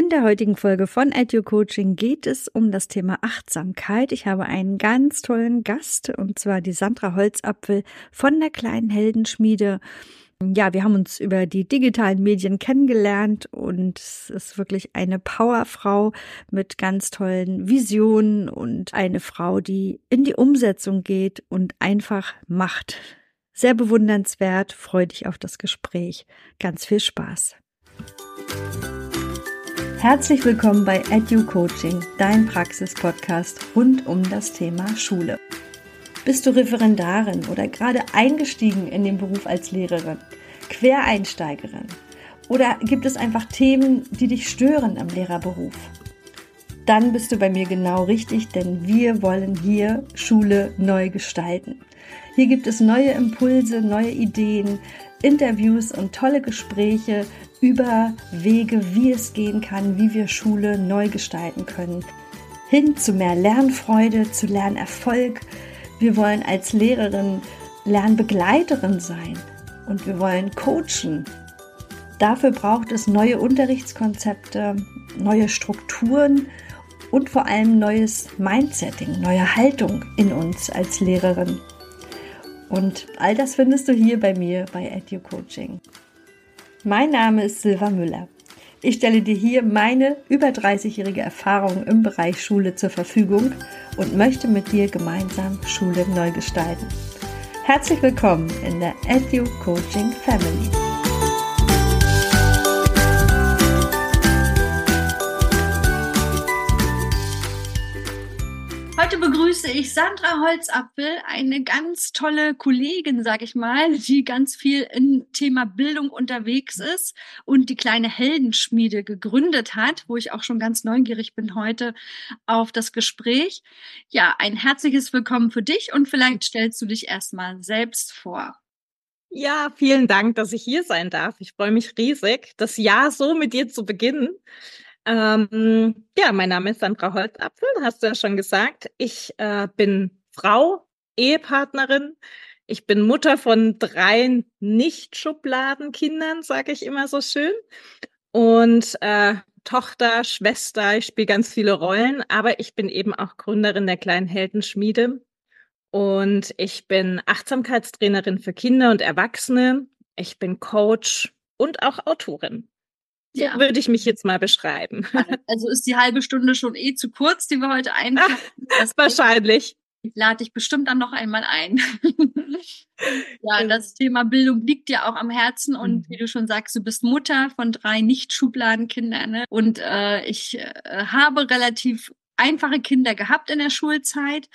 In der heutigen Folge von Edu Coaching geht es um das Thema Achtsamkeit. Ich habe einen ganz tollen Gast und zwar die Sandra Holzapfel von der kleinen Heldenschmiede. Ja, wir haben uns über die digitalen Medien kennengelernt und es ist wirklich eine Powerfrau mit ganz tollen Visionen und eine Frau, die in die Umsetzung geht und einfach macht. Sehr bewundernswert, freu dich auf das Gespräch. Ganz viel Spaß. Herzlich willkommen bei Edu Coaching, dein Praxis-Podcast rund um das Thema Schule. Bist du Referendarin oder gerade eingestiegen in den Beruf als Lehrerin, Quereinsteigerin? Oder gibt es einfach Themen, die dich stören im Lehrerberuf? Dann bist du bei mir genau richtig, denn wir wollen hier Schule neu gestalten. Hier gibt es neue Impulse, neue Ideen, Interviews und tolle Gespräche über Wege, wie es gehen kann, wie wir Schule neu gestalten können. Hin zu mehr Lernfreude, zu Lernerfolg. Wir wollen als Lehrerin Lernbegleiterin sein und wir wollen coachen. Dafür braucht es neue Unterrichtskonzepte, neue Strukturen und vor allem neues Mindsetting, neue Haltung in uns als Lehrerin. Und all das findest du hier bei mir bei Edu Coaching. Mein Name ist Silva Müller. Ich stelle dir hier meine über 30-jährige Erfahrung im Bereich Schule zur Verfügung und möchte mit dir gemeinsam Schule neu gestalten. Herzlich willkommen in der Edu Coaching Family. Begrüße ich Sandra Holzapfel, eine ganz tolle Kollegin, sag ich mal, die ganz viel im Thema Bildung unterwegs ist und die kleine Heldenschmiede gegründet hat, wo ich auch schon ganz neugierig bin heute auf das Gespräch. Ja, ein herzliches Willkommen für dich und vielleicht stellst du dich erstmal selbst vor. Ja, vielen Dank, dass ich hier sein darf. Ich freue mich riesig, das Jahr so mit dir zu beginnen. Ähm, ja, mein Name ist Sandra Holzapfel, hast du ja schon gesagt. Ich äh, bin Frau, Ehepartnerin. Ich bin Mutter von drei Nicht-Schubladenkindern, sage ich immer so schön. Und äh, Tochter, Schwester, ich spiele ganz viele Rollen, aber ich bin eben auch Gründerin der kleinen Heldenschmiede. Und ich bin Achtsamkeitstrainerin für Kinder und Erwachsene. Ich bin Coach und auch Autorin. Ja. würde ich mich jetzt mal beschreiben. Also ist die halbe Stunde schon eh zu kurz, die wir heute einplanen. Wahrscheinlich. Ich lade dich bestimmt dann noch einmal ein. ja, das Thema Bildung liegt dir auch am Herzen und mhm. wie du schon sagst, du bist Mutter von drei Nicht-Schubladenkindern ne? und äh, ich äh, habe relativ einfache Kinder gehabt in der Schulzeit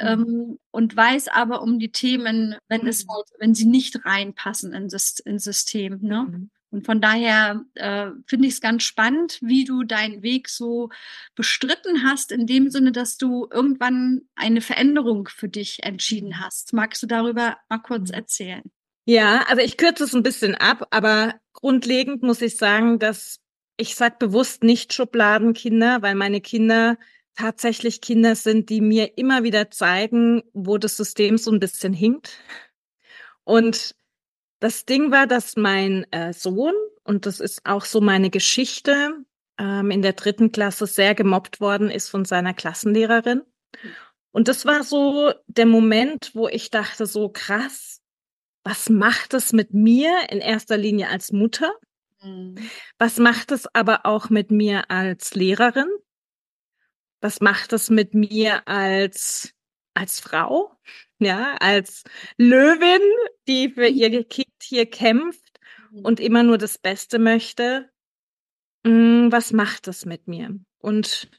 mhm. ähm, und weiß aber um die Themen, wenn es halt, wenn sie nicht reinpassen in das, ins System. Ne? Und von daher äh, finde ich es ganz spannend, wie du deinen Weg so bestritten hast, in dem Sinne, dass du irgendwann eine Veränderung für dich entschieden hast. Magst du darüber mal kurz mhm. erzählen? Ja, also ich kürze es ein bisschen ab, aber grundlegend muss ich sagen, dass ich sage bewusst nicht Schubladenkinder, weil meine Kinder tatsächlich Kinder sind, die mir immer wieder zeigen, wo das System so ein bisschen hinkt. Und das Ding war, dass mein äh, Sohn, und das ist auch so meine Geschichte, ähm, in der dritten Klasse sehr gemobbt worden ist von seiner Klassenlehrerin. Und das war so der Moment, wo ich dachte, so krass, was macht es mit mir in erster Linie als Mutter? Mhm. Was macht es aber auch mit mir als Lehrerin? Was macht es mit mir als, als Frau? Ja, als Löwin, die für mhm. ihr Kind hier kämpft mhm. und immer nur das Beste möchte. Hm, was macht das mit mir? Und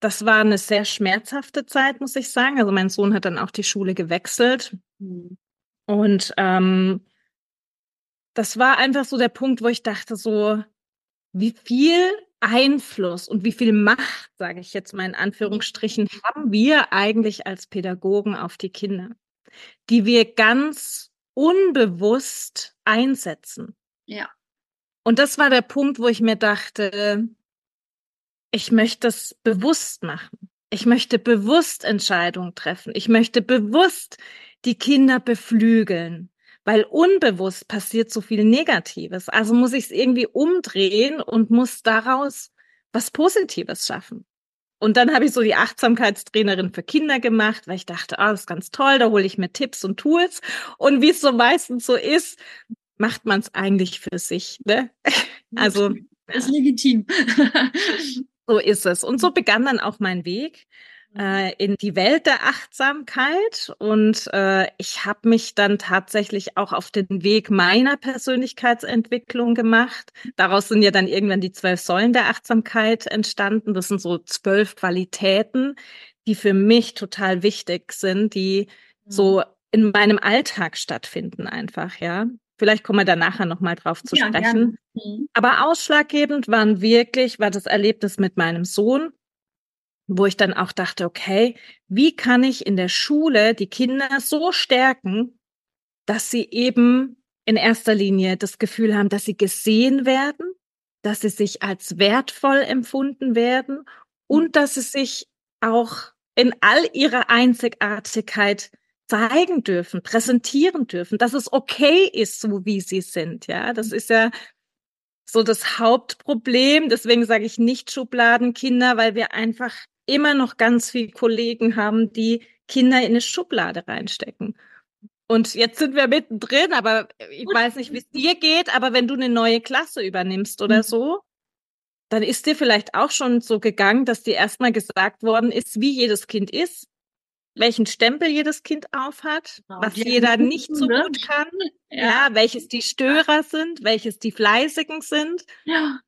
das war eine sehr schmerzhafte Zeit, muss ich sagen. Also mein Sohn hat dann auch die Schule gewechselt. Mhm. Und ähm, das war einfach so der Punkt, wo ich dachte, so, wie viel Einfluss und wie viel Macht, sage ich jetzt mal in Anführungsstrichen, haben wir eigentlich als Pädagogen auf die Kinder, die wir ganz unbewusst einsetzen. Ja. Und das war der Punkt, wo ich mir dachte, ich möchte es bewusst machen. Ich möchte bewusst Entscheidungen treffen. Ich möchte bewusst die Kinder beflügeln weil unbewusst passiert so viel Negatives. Also muss ich es irgendwie umdrehen und muss daraus was Positives schaffen. Und dann habe ich so die Achtsamkeitstrainerin für Kinder gemacht, weil ich dachte, ah, oh, das ist ganz toll, da hole ich mir Tipps und Tools. Und wie es so meistens so ist, macht man es eigentlich für sich. Ne? Also ist legitim. so ist es. Und so begann dann auch mein Weg äh, in die Welt der Achtsamkeit und äh, ich habe mich dann tatsächlich auch auf den Weg meiner Persönlichkeitsentwicklung gemacht. Daraus sind ja dann irgendwann die zwölf Säulen der Achtsamkeit entstanden. Das sind so zwölf Qualitäten, die für mich total wichtig sind, die so mhm. in meinem Alltag stattfinden einfach, ja. Vielleicht kommen wir da nachher nochmal drauf zu ja, sprechen. Mhm. Aber ausschlaggebend waren wirklich, war das Erlebnis mit meinem Sohn, wo ich dann auch dachte, okay, wie kann ich in der Schule die Kinder so stärken, dass sie eben in erster Linie das Gefühl haben, dass sie gesehen werden, dass sie sich als wertvoll empfunden werden und dass sie sich auch in all ihrer Einzigartigkeit zeigen dürfen, präsentieren dürfen, dass es okay ist, so wie sie sind. Ja, das ist ja so das Hauptproblem. Deswegen sage ich nicht Schubladenkinder, weil wir einfach immer noch ganz viele Kollegen haben, die Kinder in eine Schublade reinstecken. Und jetzt sind wir mittendrin, aber ich weiß nicht, wie es dir geht, aber wenn du eine neue Klasse übernimmst oder mhm. so, dann ist dir vielleicht auch schon so gegangen, dass dir erstmal gesagt worden ist, wie jedes Kind ist, welchen Stempel jedes Kind aufhat, genau, was jeder nicht so gut kann, ja. ja. welches die Störer sind, welches die Fleißigen sind. Ja.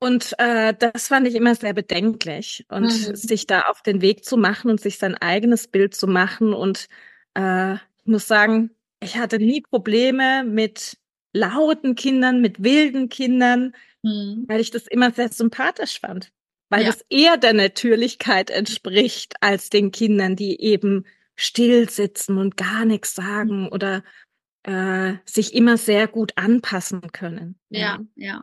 Und äh, das fand ich immer sehr bedenklich. Und mhm. sich da auf den Weg zu machen und sich sein eigenes Bild zu machen. Und äh, ich muss sagen, ich hatte nie Probleme mit lauten Kindern, mit wilden Kindern, mhm. weil ich das immer sehr sympathisch fand. Weil ja. das eher der Natürlichkeit entspricht als den Kindern, die eben still sitzen und gar nichts sagen mhm. oder äh, sich immer sehr gut anpassen können. Ja, ja. Ja,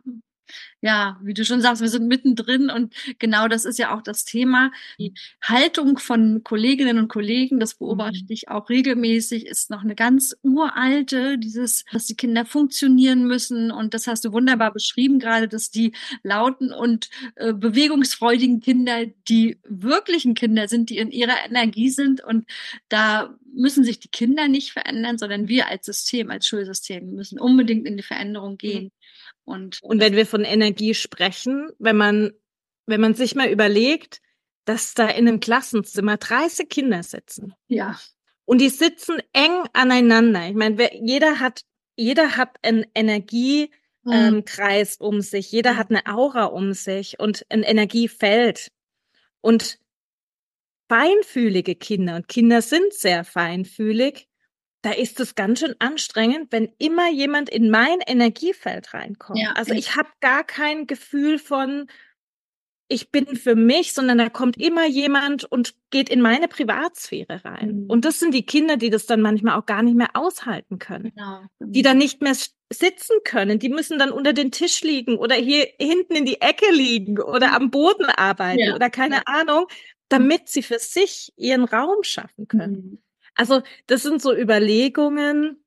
wie du schon sagst, wir sind mittendrin und genau das ist ja auch das Thema. Die Haltung von Kolleginnen und Kollegen, das beobachte mhm. ich auch regelmäßig, ist noch eine ganz uralte, dieses, dass die Kinder funktionieren müssen und das hast du wunderbar beschrieben gerade, dass die lauten und äh, bewegungsfreudigen Kinder die wirklichen Kinder sind, die in ihrer Energie sind und da müssen sich die Kinder nicht verändern, sondern wir als System, als Schulsystem müssen unbedingt in die Veränderung gehen. Und, und wenn wir von Energie sprechen, wenn man, wenn man sich mal überlegt, dass da in einem Klassenzimmer 30 Kinder sitzen. Ja. Und die sitzen eng aneinander. Ich meine, jeder hat, jeder hat einen Energiekreis mhm. ähm, um sich, jeder hat eine Aura um sich und ein Energiefeld. Und feinfühlige Kinder, und Kinder sind sehr feinfühlig, da ist es ganz schön anstrengend, wenn immer jemand in mein Energiefeld reinkommt. Ja, also ich habe gar kein Gefühl von, ich bin für mich, sondern da kommt immer jemand und geht in meine Privatsphäre rein. Mhm. Und das sind die Kinder, die das dann manchmal auch gar nicht mehr aushalten können. Genau. Die dann nicht mehr sitzen können. Die müssen dann unter den Tisch liegen oder hier hinten in die Ecke liegen oder mhm. am Boden arbeiten ja. oder keine ja. Ahnung, damit sie für sich ihren Raum schaffen können. Mhm. Also das sind so Überlegungen,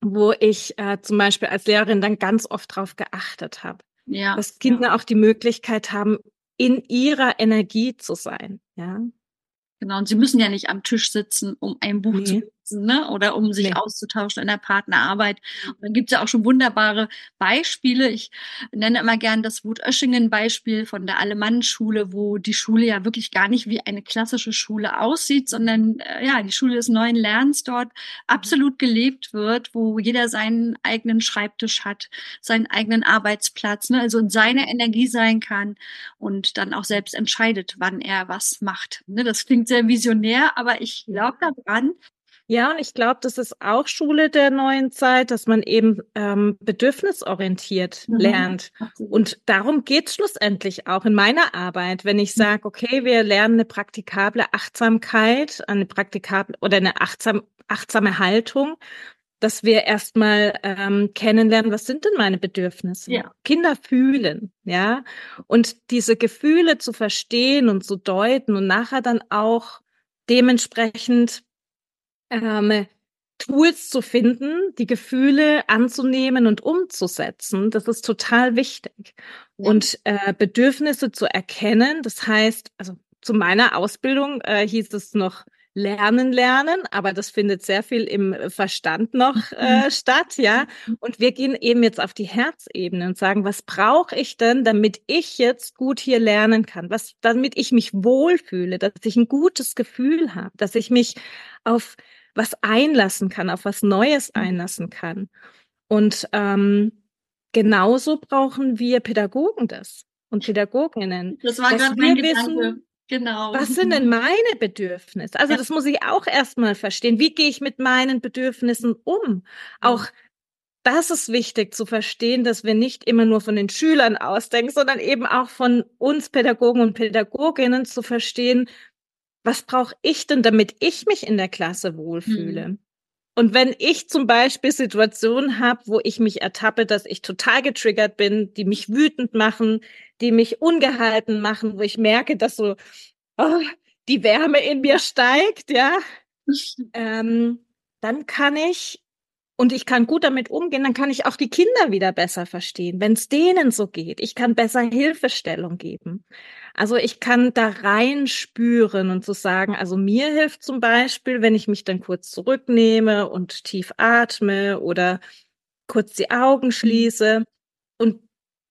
wo ich äh, zum Beispiel als Lehrerin dann ganz oft drauf geachtet habe. Ja, dass Kinder ja. auch die Möglichkeit haben, in ihrer Energie zu sein. Ja. Genau, und sie müssen ja nicht am Tisch sitzen, um ein Buch nee. zu lesen, ne? Oder um sich nee. auszutauschen in der Partnerarbeit. Und dann gibt es ja auch schon wunderbare Beispiele. Ich nenne immer gern das Wut-Öschingen-Beispiel von der Alemannenschule, wo die Schule ja wirklich gar nicht wie eine klassische Schule aussieht, sondern äh, ja, die Schule des neuen Lernens dort absolut gelebt wird, wo jeder seinen eigenen Schreibtisch hat, seinen eigenen Arbeitsplatz, ne? also in seiner Energie sein kann und dann auch selbst entscheidet, wann er was macht. Ne? Das klingt sehr visionär, aber ich glaube daran. Ja, und ich glaube, das ist auch Schule der neuen Zeit, dass man eben ähm, bedürfnisorientiert mhm. lernt. Und darum geht es schlussendlich auch in meiner Arbeit, wenn ich mhm. sage, okay, wir lernen eine praktikable Achtsamkeit, eine praktikable oder eine achtsam, achtsame Haltung, dass wir erstmal ähm, kennenlernen, was sind denn meine Bedürfnisse? Ja. Kinder fühlen, ja. Und diese Gefühle zu verstehen und zu deuten und nachher dann auch dementsprechend ähm, Tools zu finden, die Gefühle anzunehmen und umzusetzen. Das ist total wichtig. Und äh, Bedürfnisse zu erkennen, das heißt, also zu meiner Ausbildung äh, hieß es noch Lernen, Lernen, aber das findet sehr viel im Verstand noch äh, mhm. statt, ja. Und wir gehen eben jetzt auf die Herzebene und sagen, was brauche ich denn, damit ich jetzt gut hier lernen kann? Was, damit ich mich wohlfühle, dass ich ein gutes Gefühl habe, dass ich mich auf was einlassen kann, auf was Neues mhm. einlassen kann. Und ähm, genauso brauchen wir Pädagogen das und Pädagoginnen. Das war gerade mein Gedanke. Wissen, Genau. Was sind denn meine Bedürfnisse? Also das muss ich auch erstmal verstehen. Wie gehe ich mit meinen Bedürfnissen um? Auch das ist wichtig zu verstehen, dass wir nicht immer nur von den Schülern ausdenken, sondern eben auch von uns Pädagogen und Pädagoginnen zu verstehen, was brauche ich denn, damit ich mich in der Klasse wohlfühle? Hm. Und wenn ich zum Beispiel Situationen habe, wo ich mich ertappe, dass ich total getriggert bin, die mich wütend machen, die mich ungehalten machen, wo ich merke, dass so oh, die Wärme in mir steigt, ja, ähm, dann kann ich und ich kann gut damit umgehen, dann kann ich auch die Kinder wieder besser verstehen, wenn es denen so geht. Ich kann besser Hilfestellung geben. Also ich kann da rein spüren und so sagen, also mir hilft zum Beispiel, wenn ich mich dann kurz zurücknehme und tief atme oder kurz die Augen mhm. schließe und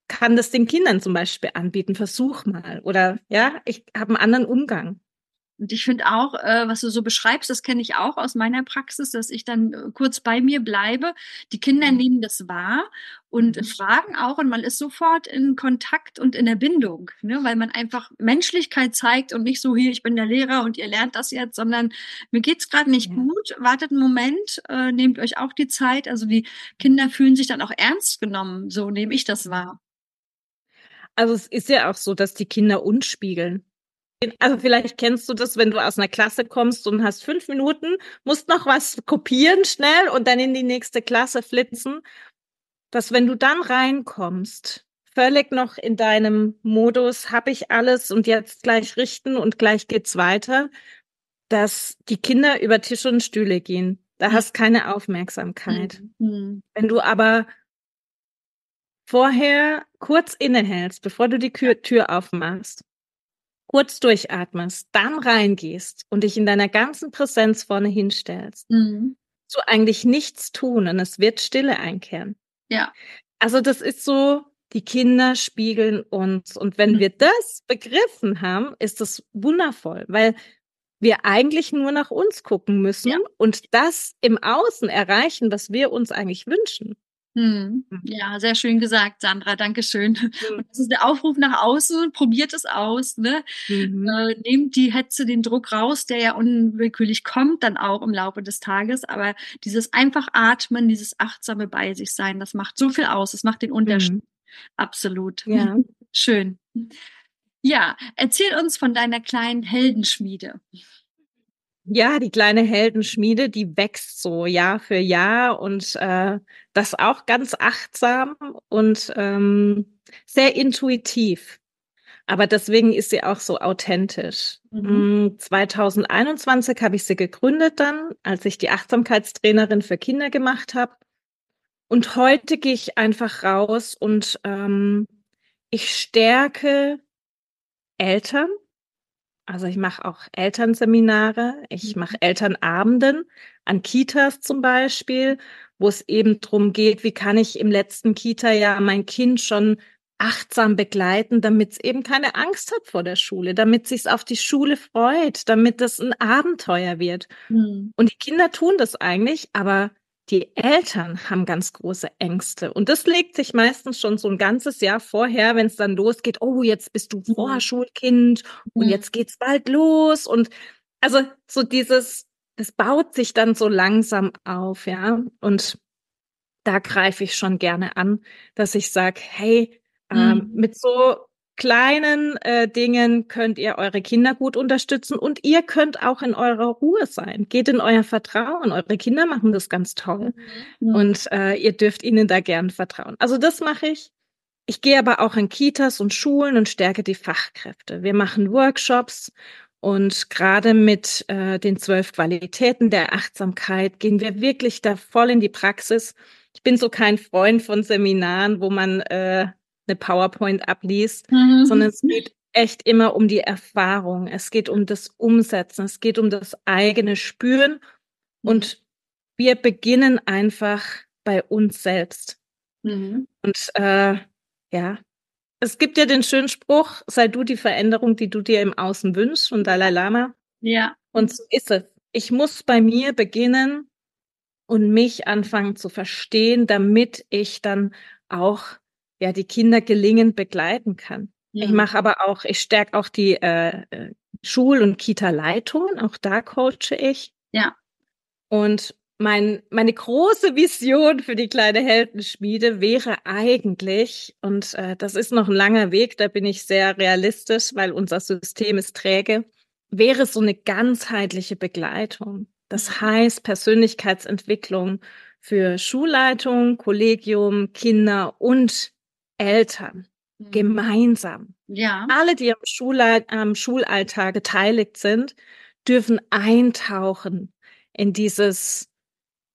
kann das den Kindern zum Beispiel anbieten. Versuch mal. Oder ja, ich habe einen anderen Umgang. Und ich finde auch, äh, was du so beschreibst, das kenne ich auch aus meiner Praxis, dass ich dann äh, kurz bei mir bleibe. Die Kinder mhm. nehmen das wahr und mhm. fragen auch und man ist sofort in Kontakt und in der Bindung, ne? weil man einfach Menschlichkeit zeigt und nicht so hier, ich bin der Lehrer und ihr lernt das jetzt, sondern mir geht's gerade nicht ja. gut, wartet einen Moment, äh, nehmt euch auch die Zeit. Also die Kinder fühlen sich dann auch ernst genommen, so nehme ich das wahr. Also es ist ja auch so, dass die Kinder uns spiegeln. Also vielleicht kennst du das, wenn du aus einer Klasse kommst und hast fünf Minuten, musst noch was kopieren schnell und dann in die nächste Klasse flitzen, dass wenn du dann reinkommst, völlig noch in deinem Modus, habe ich alles und jetzt gleich richten und gleich geht's weiter, dass die Kinder über Tische und Stühle gehen. Da mhm. hast keine Aufmerksamkeit. Mhm. Wenn du aber vorher kurz innehältst, bevor du die Tür aufmachst kurz durchatmest, dann reingehst und dich in deiner ganzen Präsenz vorne hinstellst, mhm. du eigentlich nichts tun und es wird Stille einkehren. Ja. Also das ist so, die Kinder spiegeln uns. Und wenn mhm. wir das begriffen haben, ist das wundervoll, weil wir eigentlich nur nach uns gucken müssen ja. und das im Außen erreichen, was wir uns eigentlich wünschen. Hm. Mhm. Ja, sehr schön gesagt, Sandra. Dankeschön. Mhm. Und das ist der Aufruf nach außen. Probiert es aus. Ne? Mhm. Äh, nehmt die Hetze, den Druck raus, der ja unwillkürlich kommt, dann auch im Laufe des Tages. Aber dieses einfach atmen, dieses achtsame bei sich sein, das macht so viel aus. Das macht den Unterschied. Mhm. Absolut. Ja. Schön. Ja, erzähl uns von deiner kleinen Heldenschmiede. Ja, die kleine Heldenschmiede, die wächst so Jahr für Jahr und äh, das auch ganz achtsam und ähm, sehr intuitiv. Aber deswegen ist sie auch so authentisch. Mhm. 2021 mm, habe ich sie gegründet dann, als ich die Achtsamkeitstrainerin für Kinder gemacht habe. Und heute gehe ich einfach raus und ähm, ich stärke Eltern also ich mache auch Elternseminare, ich mhm. mache Elternabenden an Kitas zum Beispiel, wo es eben drum geht, wie kann ich im letzten Kita-Jahr mein Kind schon achtsam begleiten, damit es eben keine Angst hat vor der Schule, damit sich auf die Schule freut, damit das ein Abenteuer wird. Mhm. Und die Kinder tun das eigentlich, aber die Eltern haben ganz große Ängste. Und das legt sich meistens schon so ein ganzes Jahr vorher, wenn es dann losgeht, oh, jetzt bist du mhm. Vorschulkind und mhm. jetzt geht's bald los. Und also so dieses, das baut sich dann so langsam auf, ja. Und da greife ich schon gerne an, dass ich sage, hey, ähm, mhm. mit so kleinen äh, Dingen könnt ihr eure Kinder gut unterstützen und ihr könnt auch in eurer Ruhe sein. Geht in euer Vertrauen. Eure Kinder machen das ganz toll mhm. und äh, ihr dürft ihnen da gern vertrauen. Also das mache ich. Ich gehe aber auch in Kitas und Schulen und stärke die Fachkräfte. Wir machen Workshops Und gerade mit äh, den zwölf Qualitäten der Achtsamkeit gehen wir wirklich da voll in die Praxis. Ich bin so kein Freund von Seminaren, wo man äh, eine PowerPoint abliest, mhm. sondern es geht echt immer um die Erfahrung. Es geht um das Umsetzen. Es geht um das eigene Spüren. Und wir beginnen einfach bei uns selbst. Mhm. Und äh, ja, es gibt ja den schönen Spruch, sei du die Veränderung, die du dir im Außen wünschst, von Dalai Lama. Ja. Und so ist es. Ich muss bei mir beginnen und mich anfangen zu verstehen, damit ich dann auch ja die Kinder gelingend begleiten kann. Ja. Ich mache aber auch, ich stärke auch die äh, Schul- und Kita-Leitungen, auch da coache ich. Ja. Und mein, meine große Vision für die kleine Heldenschmiede wäre eigentlich, und äh, das ist noch ein langer Weg, da bin ich sehr realistisch, weil unser System ist träge, wäre so eine ganzheitliche Begleitung. Das mhm. heißt Persönlichkeitsentwicklung für Schulleitung, Kollegium, Kinder und Eltern mhm. gemeinsam. Ja. Alle, die am, Schulall am Schulalltag beteiligt sind, dürfen eintauchen in dieses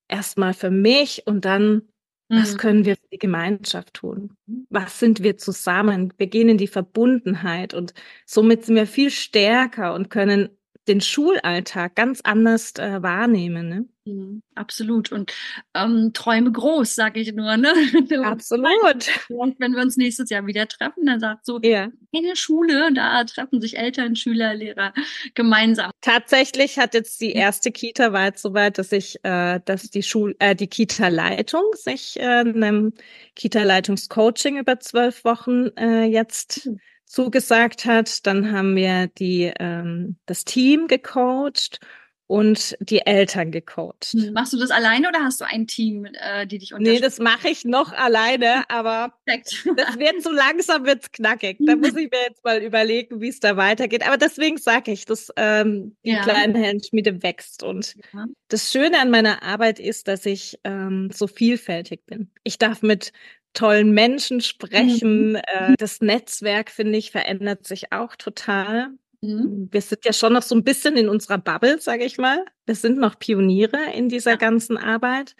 erstmal für mich und dann, mhm. was können wir für die Gemeinschaft tun? Was sind wir zusammen? Wir gehen in die Verbundenheit und somit sind wir viel stärker und können den Schulalltag ganz anders äh, wahrnehmen. Ne? Mhm, absolut. Und ähm, träume groß, sage ich nur. Ne? Absolut. Und wenn wir uns nächstes Jahr wieder treffen, dann sagt so, ja. eine Schule, da treffen sich Eltern, Schüler, Lehrer gemeinsam. Tatsächlich hat jetzt die erste Kita war jetzt soweit, dass ich, äh, dass die Schul, äh, die Kita-Leitung sich äh, einem Kita-Leitungscoaching über zwölf Wochen äh, jetzt mhm zugesagt hat. Dann haben wir die, ähm, das Team gecoacht und die Eltern gecoacht. Hm, machst du das alleine oder hast du ein Team, äh, die dich unterstützt? Nee, das mache ich noch alleine, aber das wird so langsam wird's knackig. Da muss ich mir jetzt mal überlegen, wie es da weitergeht. Aber deswegen sage ich, dass ähm, die ja. kleine Heldenschmiede wächst. Und ja. das Schöne an meiner Arbeit ist, dass ich ähm, so vielfältig bin. Ich darf mit tollen Menschen sprechen. Mhm. Äh, das Netzwerk, finde ich, verändert sich auch total. Mhm. Wir sind ja schon noch so ein bisschen in unserer Bubble, sage ich mal. Wir sind noch Pioniere in dieser ja. ganzen Arbeit.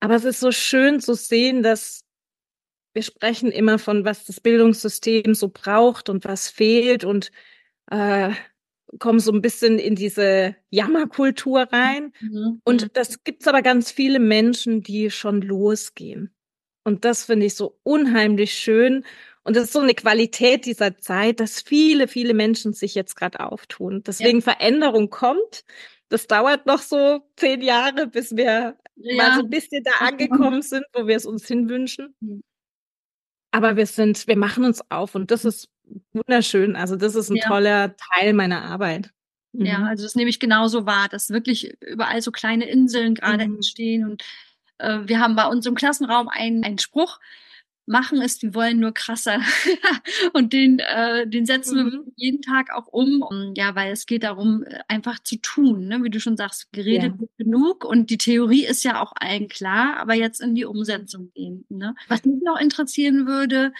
Aber es ist so schön zu sehen, dass wir sprechen immer von, was das Bildungssystem so braucht und was fehlt und äh, kommen so ein bisschen in diese Jammerkultur rein. Mhm. Und mhm. das gibt's aber ganz viele Menschen, die schon losgehen. Und das finde ich so unheimlich schön. Und das ist so eine Qualität dieser Zeit, dass viele, viele Menschen sich jetzt gerade auftun. Deswegen ja. Veränderung kommt. Das dauert noch so zehn Jahre, bis wir ja. mal so ein bisschen da angekommen sind, wo wir es uns hinwünschen. Mhm. Aber wir sind, wir machen uns auf und das ist wunderschön. Also das ist ein ja. toller Teil meiner Arbeit. Mhm. Ja, also das nehme ich genauso wahr, dass wirklich überall so kleine Inseln gerade mhm. entstehen und äh, wir haben bei uns im Klassenraum einen, einen Spruch, machen ist, wir wollen nur krasser. und den, äh, den setzen mhm. wir jeden Tag auch um. Und, ja, weil es geht darum, äh, einfach zu tun, ne? wie du schon sagst, geredet ja. genug. Und die Theorie ist ja auch allen klar, aber jetzt in die Umsetzung gehen. Ne? Was mich noch interessieren würde,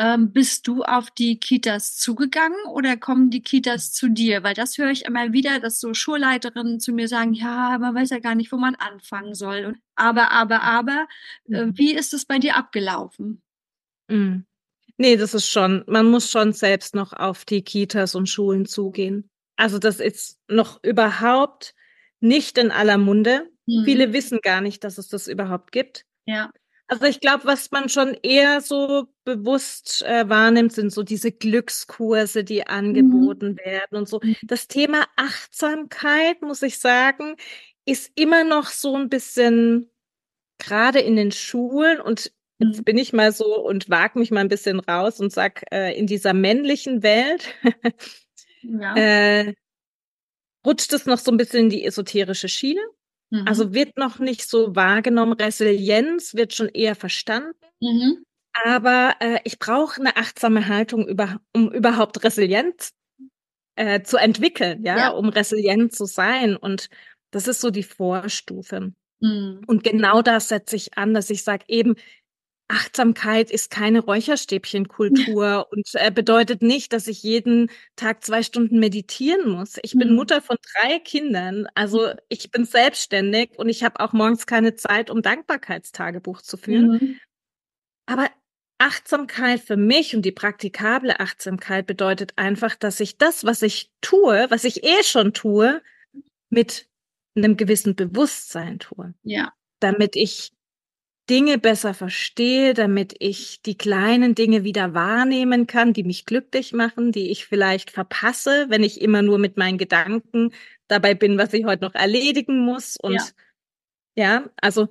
ähm, bist du auf die Kitas zugegangen oder kommen die Kitas zu dir? Weil das höre ich immer wieder, dass so Schulleiterinnen zu mir sagen, ja, man weiß ja gar nicht, wo man anfangen soll. Und aber, aber, aber, äh, mhm. wie ist es bei dir abgelaufen? Mhm. Nee, das ist schon, man muss schon selbst noch auf die Kitas und Schulen zugehen. Also das ist noch überhaupt nicht in aller Munde. Mhm. Viele wissen gar nicht, dass es das überhaupt gibt. Ja. Also ich glaube, was man schon eher so bewusst äh, wahrnimmt, sind so diese Glückskurse, die angeboten mhm. werden und so. Mhm. Das Thema Achtsamkeit, muss ich sagen, ist immer noch so ein bisschen gerade in den Schulen und Jetzt mhm. bin ich mal so und wage mich mal ein bisschen raus und sag, äh, in dieser männlichen Welt ja. äh, rutscht es noch so ein bisschen in die esoterische Schiene. Mhm. Also wird noch nicht so wahrgenommen. Resilienz wird schon eher verstanden. Mhm. Aber äh, ich brauche eine achtsame Haltung, über, um überhaupt Resilienz äh, zu entwickeln, ja? ja, um resilient zu sein. Und das ist so die Vorstufe. Mhm. Und genau das setze ich an, dass ich sage, eben, Achtsamkeit ist keine Räucherstäbchenkultur und äh, bedeutet nicht, dass ich jeden Tag zwei Stunden meditieren muss. Ich bin mhm. Mutter von drei Kindern, also mhm. ich bin selbstständig und ich habe auch morgens keine Zeit, um Dankbarkeitstagebuch zu führen. Mhm. Aber Achtsamkeit für mich und die praktikable Achtsamkeit bedeutet einfach, dass ich das, was ich tue, was ich eh schon tue, mit einem gewissen Bewusstsein tue. Ja. Damit ich Dinge besser verstehe, damit ich die kleinen Dinge wieder wahrnehmen kann, die mich glücklich machen, die ich vielleicht verpasse, wenn ich immer nur mit meinen Gedanken dabei bin, was ich heute noch erledigen muss. Und ja, ja also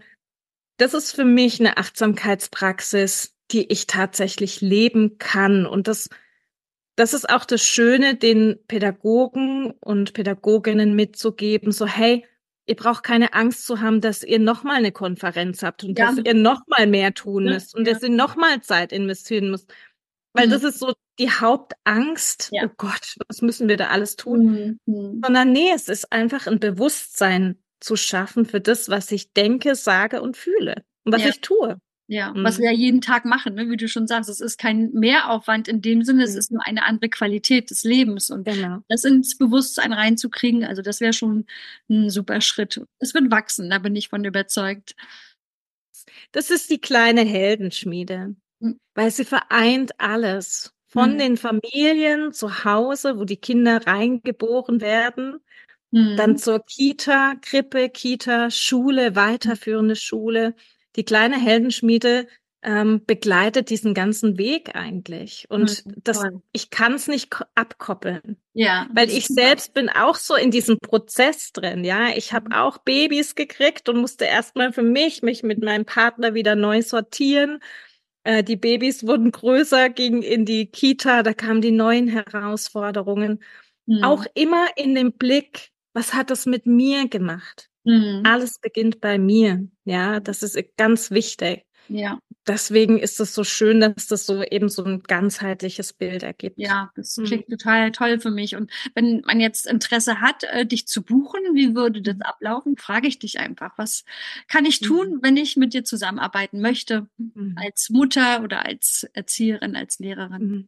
das ist für mich eine Achtsamkeitspraxis, die ich tatsächlich leben kann. Und das, das ist auch das Schöne, den Pädagogen und Pädagoginnen mitzugeben, so, hey, ihr braucht keine Angst zu haben, dass ihr nochmal eine Konferenz habt und ja. dass ihr nochmal mehr tun müsst und ja. dass ihr nochmal Zeit investieren müsst. Weil mhm. das ist so die Hauptangst. Ja. Oh Gott, was müssen wir da alles tun? Mhm. Sondern nee, es ist einfach ein Bewusstsein zu schaffen für das, was ich denke, sage und fühle und was ich tue. Ja, mhm. was wir ja jeden Tag machen, ne? wie du schon sagst, es ist kein Mehraufwand in dem Sinne, es mhm. ist nur eine andere Qualität des Lebens und genau. das ins Bewusstsein reinzukriegen, also das wäre schon ein super Schritt. Es wird wachsen, da bin ich von überzeugt. Das ist die kleine Heldenschmiede, mhm. weil sie vereint alles. Von mhm. den Familien zu Hause, wo die Kinder reingeboren werden, dann mhm. zur Kita, Krippe, Kita, Schule, weiterführende Schule die kleine Heldenschmiede ähm, begleitet diesen ganzen Weg eigentlich. Und mhm, das, ich kann es nicht abkoppeln. Ja. Weil ich selbst bin auch so in diesem Prozess drin, ja. Ich habe mhm. auch Babys gekriegt und musste erstmal für mich mich mit meinem Partner wieder neu sortieren. Äh, die Babys wurden größer, gingen in die Kita, da kamen die neuen Herausforderungen. Mhm. Auch immer in dem Blick, was hat das mit mir gemacht? Mhm. Alles beginnt bei mir. Ja, das ist ganz wichtig. Ja. Deswegen ist es so schön, dass das so eben so ein ganzheitliches Bild ergibt. Ja, das mhm. klingt total toll für mich. Und wenn man jetzt Interesse hat, äh, dich zu buchen, wie würde das ablaufen? Frage ich dich einfach. Was kann ich tun, mhm. wenn ich mit dir zusammenarbeiten möchte? Mhm. Als Mutter oder als Erzieherin, als Lehrerin? Mhm.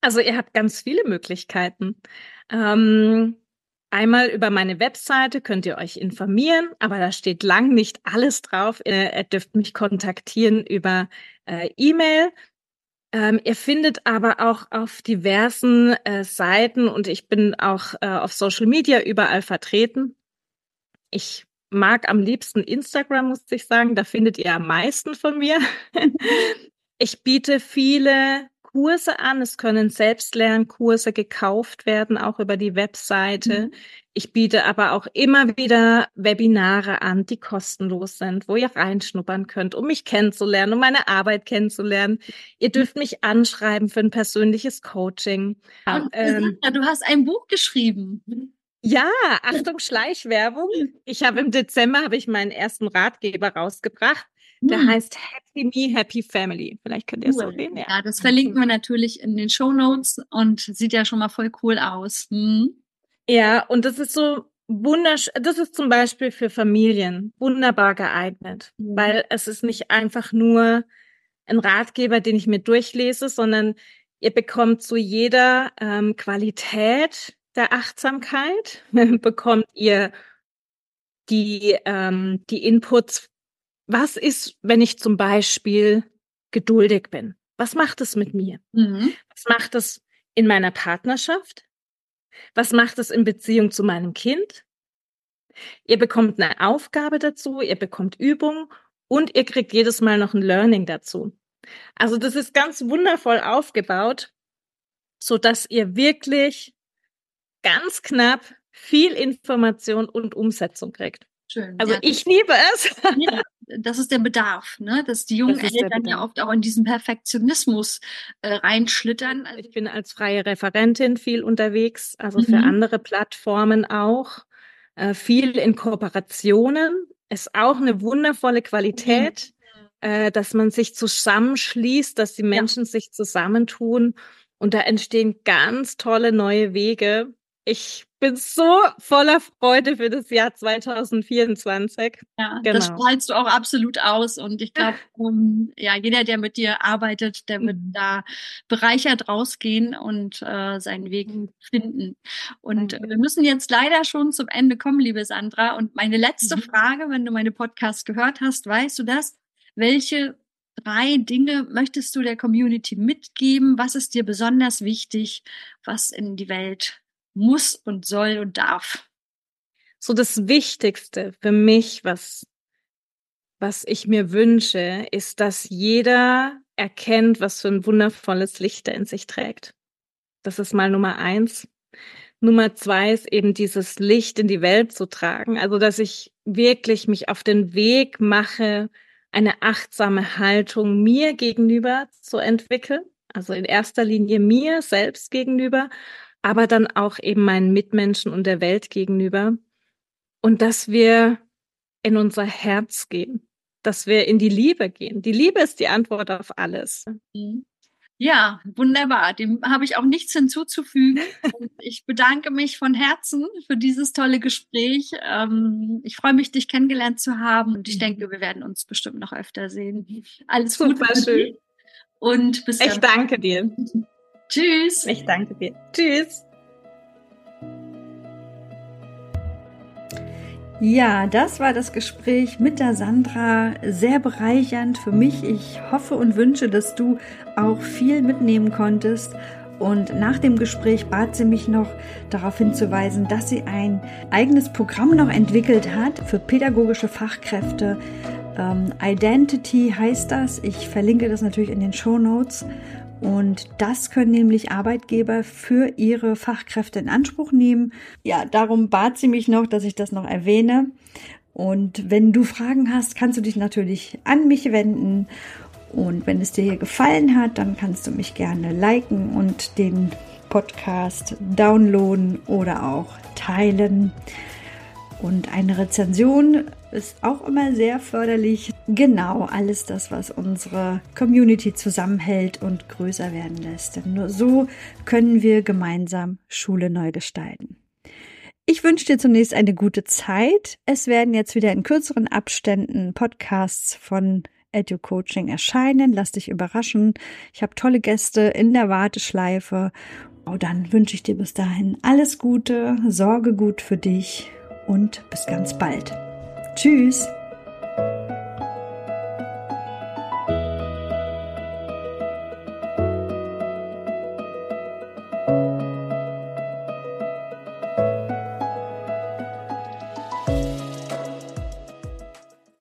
Also ihr habt ganz viele Möglichkeiten. Ähm, Einmal über meine Webseite könnt ihr euch informieren, aber da steht lang nicht alles drauf. Ihr, ihr dürft mich kontaktieren über äh, E-Mail. Ähm, ihr findet aber auch auf diversen äh, Seiten und ich bin auch äh, auf Social Media überall vertreten. Ich mag am liebsten Instagram, muss ich sagen. Da findet ihr am meisten von mir. ich biete viele Kurse an. Es können Selbstlernkurse gekauft werden, auch über die Webseite. Mhm. Ich biete aber auch immer wieder Webinare an, die kostenlos sind, wo ihr reinschnuppern könnt, um mich kennenzulernen, um meine Arbeit kennenzulernen. Ihr dürft mich anschreiben für ein persönliches Coaching. Und, ähm, du hast ein Buch geschrieben. Ja, Achtung Schleichwerbung. Ich habe im Dezember habe ich meinen ersten Ratgeber rausgebracht. Der hm. heißt Happy Me, Happy Family. Vielleicht könnt ihr es cool. so sehen. Ja. ja, das verlinken wir natürlich in den Show Notes und sieht ja schon mal voll cool aus. Hm. Ja, und das ist so wunderschön. Das ist zum Beispiel für Familien wunderbar geeignet, mhm. weil es ist nicht einfach nur ein Ratgeber, den ich mir durchlese, sondern ihr bekommt zu jeder ähm, Qualität der Achtsamkeit, bekommt ihr die, ähm, die Inputs was ist, wenn ich zum Beispiel geduldig bin? Was macht es mit mir? Mhm. Was macht es in meiner Partnerschaft? Was macht es in Beziehung zu meinem Kind? Ihr bekommt eine Aufgabe dazu, ihr bekommt Übung und ihr kriegt jedes Mal noch ein Learning dazu. Also das ist ganz wundervoll aufgebaut, so dass ihr wirklich ganz knapp viel Information und Umsetzung kriegt. Schön. Also ja, ich liebe es. Ja, das ist der Bedarf, ne? dass die jungen das Eltern ja oft auch in diesen Perfektionismus äh, reinschlittern. Also ich bin als freie Referentin viel unterwegs, also mhm. für andere Plattformen auch. Äh, viel in Kooperationen ist auch eine wundervolle Qualität, mhm. äh, dass man sich zusammenschließt, dass die Menschen ja. sich zusammentun und da entstehen ganz tolle neue Wege. ich bin so voller Freude für das Jahr 2024. Ja, genau. das strahlst du auch absolut aus. Und ich glaube, um, ja, jeder, der mit dir arbeitet, der wird mhm. da bereichert rausgehen und äh, seinen Weg finden. Und mhm. wir müssen jetzt leider schon zum Ende kommen, liebe Sandra. Und meine letzte mhm. Frage, wenn du meine Podcast gehört hast, weißt du das? Welche drei Dinge möchtest du der Community mitgeben? Was ist dir besonders wichtig, was in die Welt muss und soll und darf? So das Wichtigste für mich, was, was ich mir wünsche, ist, dass jeder erkennt, was für ein wundervolles Licht er in sich trägt. Das ist mal Nummer eins. Nummer zwei ist eben dieses Licht in die Welt zu tragen. Also, dass ich wirklich mich auf den Weg mache, eine achtsame Haltung mir gegenüber zu entwickeln. Also in erster Linie mir selbst gegenüber, aber dann auch eben meinen Mitmenschen und der Welt gegenüber. Und dass wir in unser Herz gehen, dass wir in die Liebe gehen. Die Liebe ist die Antwort auf alles. Mhm. Ja, wunderbar. Dem habe ich auch nichts hinzuzufügen. ich bedanke mich von Herzen für dieses tolle Gespräch. Ähm, ich freue mich, dich kennengelernt zu haben und ich mhm. denke, wir werden uns bestimmt noch öfter sehen. Alles Super Gute. schön. Und bis dann. Ich danke dir. Tschüss. Ich danke dir. Tschüss. Ja, das war das Gespräch mit der Sandra. Sehr bereichernd für mich. Ich hoffe und wünsche, dass du auch viel mitnehmen konntest. Und nach dem Gespräch bat sie mich noch darauf hinzuweisen, dass sie ein eigenes Programm noch entwickelt hat für pädagogische Fachkräfte. Ähm, Identity heißt das. Ich verlinke das natürlich in den Show Notes. Und das können nämlich Arbeitgeber für ihre Fachkräfte in Anspruch nehmen. Ja, darum bat sie mich noch, dass ich das noch erwähne. Und wenn du Fragen hast, kannst du dich natürlich an mich wenden. Und wenn es dir hier gefallen hat, dann kannst du mich gerne liken und den Podcast downloaden oder auch teilen. Und eine Rezension ist auch immer sehr förderlich. Genau alles das, was unsere Community zusammenhält und größer werden lässt. Denn nur so können wir gemeinsam Schule neu gestalten. Ich wünsche dir zunächst eine gute Zeit. Es werden jetzt wieder in kürzeren Abständen Podcasts von Edu Coaching erscheinen. Lass dich überraschen. Ich habe tolle Gäste in der Warteschleife. Oh, dann wünsche ich dir bis dahin alles Gute, sorge gut für dich und bis ganz bald. Tschüss!